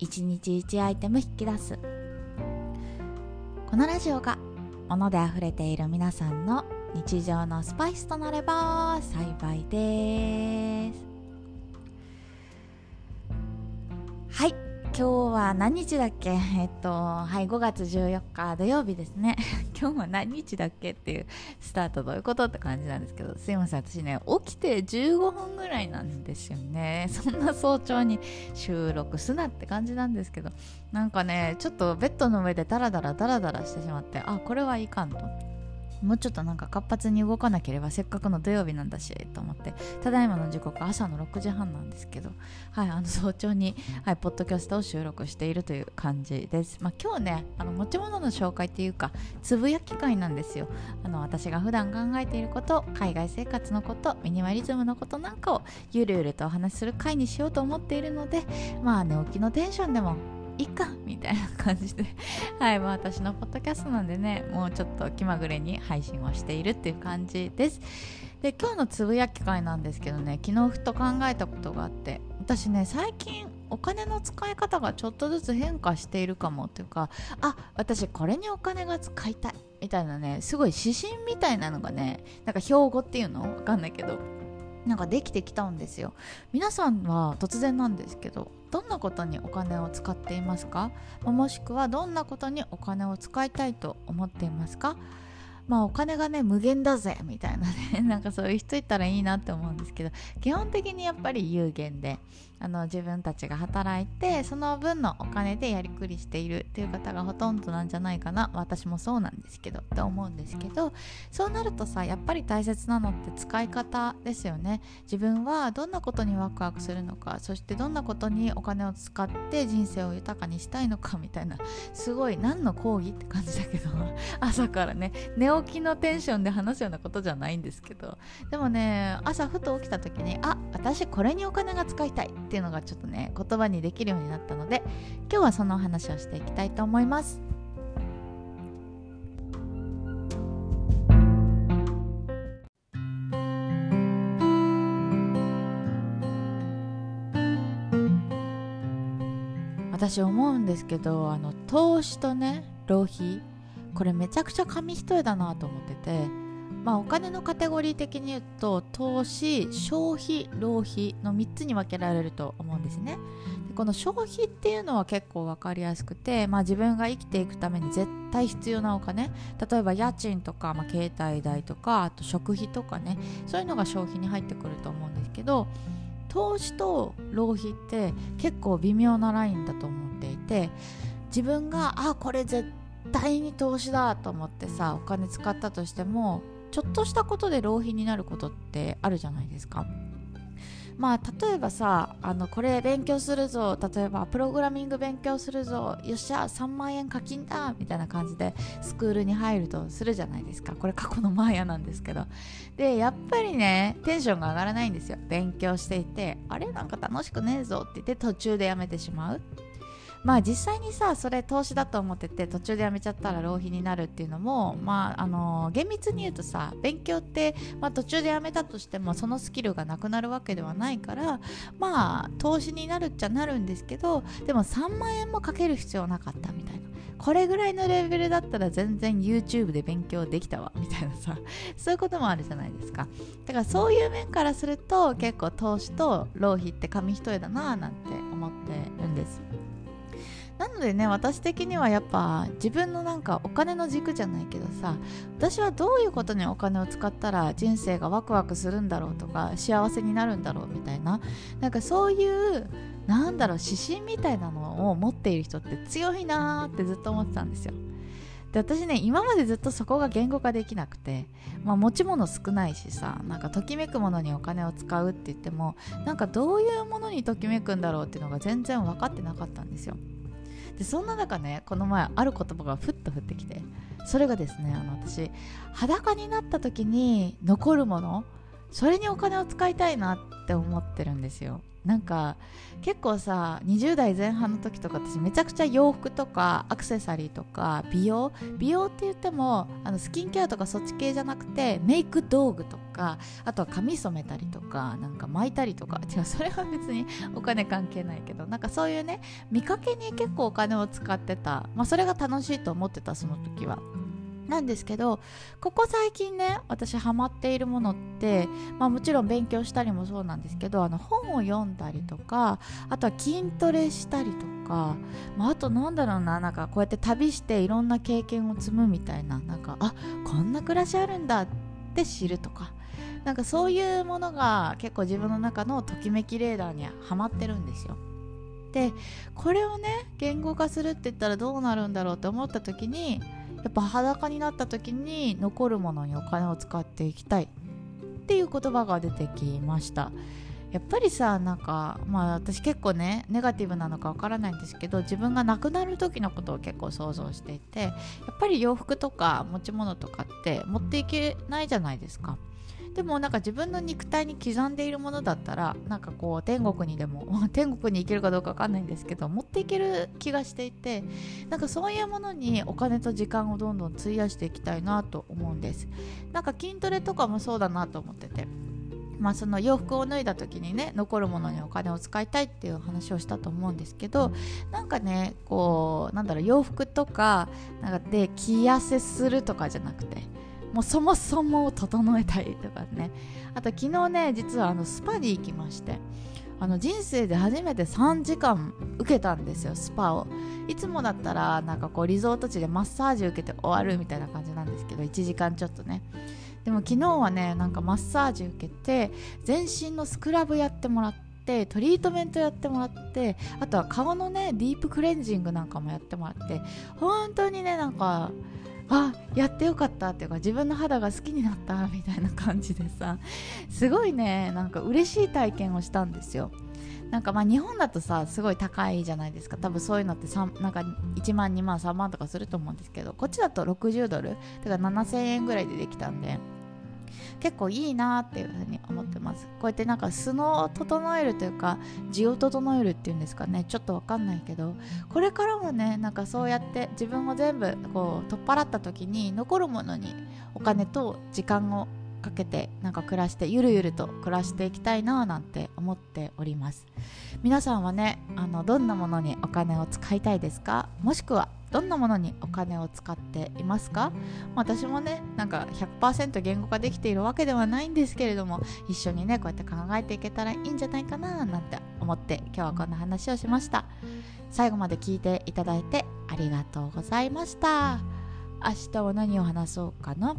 1日1アイテム引き出す。このラジオが物であふれている皆さんの日常のスパイスとなれば幸いです。はい。今日は何日だっけ？えっと、はい、5月14日土曜日ですね。今日は何日だっけっていうスタートどういうことって感じなんですけど、すいません、私ね、起きて15分ぐらいなんですよね。そんな早朝に収録すなって感じなんですけど、なんかね、ちょっとベッドの上でダラダラダラダラしてしまって、あ、これはいかんと。もうちょっとなんか活発に動かなければせっかくの土曜日なんだしと思ってただいまの時刻朝の6時半なんですけど、はい、あの早朝に、はい、ポッドキャストを収録しているという感じです、まあ、今日ねあの持ち物の紹介っていうかつぶやき会なんですよ。あの私が普段考えていること海外生活のことミニマリズムのことなんかをゆるゆるとお話しする会にしようと思っているのでまあ寝起きのテンションでもいいかみたいな感じで。はい、まあ、私のポッドキャストなんでねもうちょっと気まぐれに配信をしているっていう感じです。で今日のつぶやき会なんですけどね昨日ふと考えたことがあって私ね最近お金の使い方がちょっとずつ変化しているかもっていうかあ私これにお金が使いたいみたいなねすごい指針みたいなのがねなんか標語っていうの？わかんないけどなんかできてきたんですよ。皆さんは突然なんですけどどんなことにお金を使っていますか？もしくはどんなことにお金を使いたいと思っていますか？まあお金がね無限だぜみたいなね。なんかそういう人いたらいいなって思うんですけど基本的にやっぱり有限で。あの自分たちが働いてその分のお金でやりくりしているっていう方がほとんどなんじゃないかな。私もそうなんですけどって思うんですけどそうなるとさやっぱり大切なのって使い方ですよね。自分はどんなことにワクワクするのかそしてどんなことにお金を使って人生を豊かにしたいのかみたいなすごい何の講義って感じだけど 朝からね寝起きのテンションで話すようなことじゃないんですけど。でもね朝ふと起きた時にあ私これにお金が使いたいっていうのがちょっとね言葉にできるようになったので今日はそのお話をしていきたいと思います。私思うんですけどあの投資とね浪費これめちゃくちゃ紙一重だなと思っててまあ、お金のカテゴリー的に言うと投資消費浪費の3つに分けられると思うんですね。でこの消費っていうのは結構分かりやすくて、まあ、自分が生きていくために絶対必要なお金。例えば家賃とか、まあ、携帯代とかあと食費とかね。そういうのが消費に入ってくると思うんですけど投資と浪費って結構微妙なラインだと思っていて自分があこれ絶対に投資だと思ってさお金使ったとしてもちょっとしたことで浪費になることってあるじゃないですか。まあ例えばさあのこれ勉強するぞ。例えばプログラミング勉強するぞ。よっしゃ3万円課金だ。みたいな感じでスクールに入るとするじゃないですか。これ過去のマーヤなんですけど。でやっぱりねテンションが上がらないんですよ。勉強していてあれ？なんか楽しくねえぞ。って言って途中でやめてしまう。まあ実際にさそれ投資だと思ってて途中でやめちゃったら浪費になるっていうのもまああの厳密に言うとさ勉強って、まあ、途中でやめたとしてもそのスキルがなくなるわけではないからまあ投資になるっちゃなるんですけどでも3万円もかける必要なかったみたいな。これぐらいのレベルだったら全然 YouTube で勉強できたわ みたいなさ。そういうこともあるじゃないですか。だからそういう面からすると結構投資と浪費って紙一重だななんて思ってるんですなのでね私的にはやっぱ自分のなんかお金の軸じゃないけどさ私はどういうことにお金を使ったら人生がワクワクするんだろうとか幸せになるんだろうみたいななんかそういうなんだろう指針みたいなのを持っている人って強いなーってずっと思ってたんですよ。で私ね今までずっとそこが言語化できなくて、まあ、持ち物少ないしさなんかときめくものにお金を使うって言ってもなんかどういうものにときめくんだろうっていうのが全然分かってなかったんですよでそんな中ねこの前ある言葉がふっと降ってきてそれがですねあの私裸になった時に残るものそれにお金を使いたいなって思ってるんですよ。なんか結構さ20代前半の時とか私めちゃくちゃ洋服とかアクセサリーとか美容美容って言ってもあのスキンケアとかそっち系じゃなくてメイク道具とかあとは髪染めたりとかなんか巻いたりとか。違うそれは別にお金関係ないけどなんかそういうね見かけに結構お金を使ってた、まあ、それが楽しいと思ってたその時は。なんですけどここ最近ね私ハマっているものって、まあ、もちろん勉強したりもそうなんですけどあの本を読んだりとかあとは筋トレしたりとか、まあ、あとなんだろうななんかこうやって旅していろんな経験を積むみたいななんかあこんな暮らしあるんだって知るとかなんかそういうものが結構自分の中のときめきレーダーにはまってるんですよ。でこれをね言語化するって言ったらどうなるんだろうって思った時にやっぱ裸になった時に残るものにお金を使っていきたいっていう言葉が出てきました。やっぱりさなんかまあ私結構ねネガティブなのかわからないんですけど自分が亡くなる時のことを結構想像していてやっぱり洋服とか持ち物とかって持っていけないじゃないですか。でもなんか自分の肉体に刻んでいるものだったらなんかこう天国にでも 天国に行けるかどうか分かんないんですけど持っていける気がしていてなんかそういうものにお金と時間をどんどん費やしていきたいなと思うんです。なんか筋トレとかもそうだなと思ってて。まあ、その洋服を脱いだ時にね残るものにお金を使いたいっていう話をしたと思うんですけどなんかねこうなんだろう洋服とかなんかで着痩せするとかじゃなくてもうそもそも整えたりとかね。あと昨日ね実はあのスパに行きましてあの人生で初めて3時間受けたんですよスパを。いつもだったらなんかこうリゾート地でマッサージ受けて終わるみたいな感じなんですけど1時間ちょっとね。でも昨日はねなんかマッサージ受けて全身のスクラブやってもらってトリートメントやってもらってあとは顔のねディープクレンジングなんかもやってもらって本当にねなんかあやってよかったっていうか自分の肌が好きになったみたいな感じでさすごいねなんか嬉しい体験をしたんですよ。なんかまあ日本だとさすごい高いじゃないですか。多分そういうのってなんか1万2万3万とかすると思うんですけどこっちだと60ドルだか7000円ぐらいでできたんで。結構いいなっていうふうに思ってます。こうやってなんか素の整えるというか字を整えるっていうんですかね。ちょっとわかんないけどこれからもねなんかそうやって自分を全部こう取っ払った時に残るものにお金と時間をかけてなんか暮らしてゆるゆると暮らしていきたいななんて思っております。皆さんはねあのどんなものにお金を使いたいですか？もしくはどんなものにお金を使っていますか？私もねなんか100%言語化できているわけではないんですけれども一緒にねこうやって考えていけたらいいんじゃないかななんて思って今日はこんな話をしました。最後まで聞いていただいてありがとうございました。明日は何を話そうかな？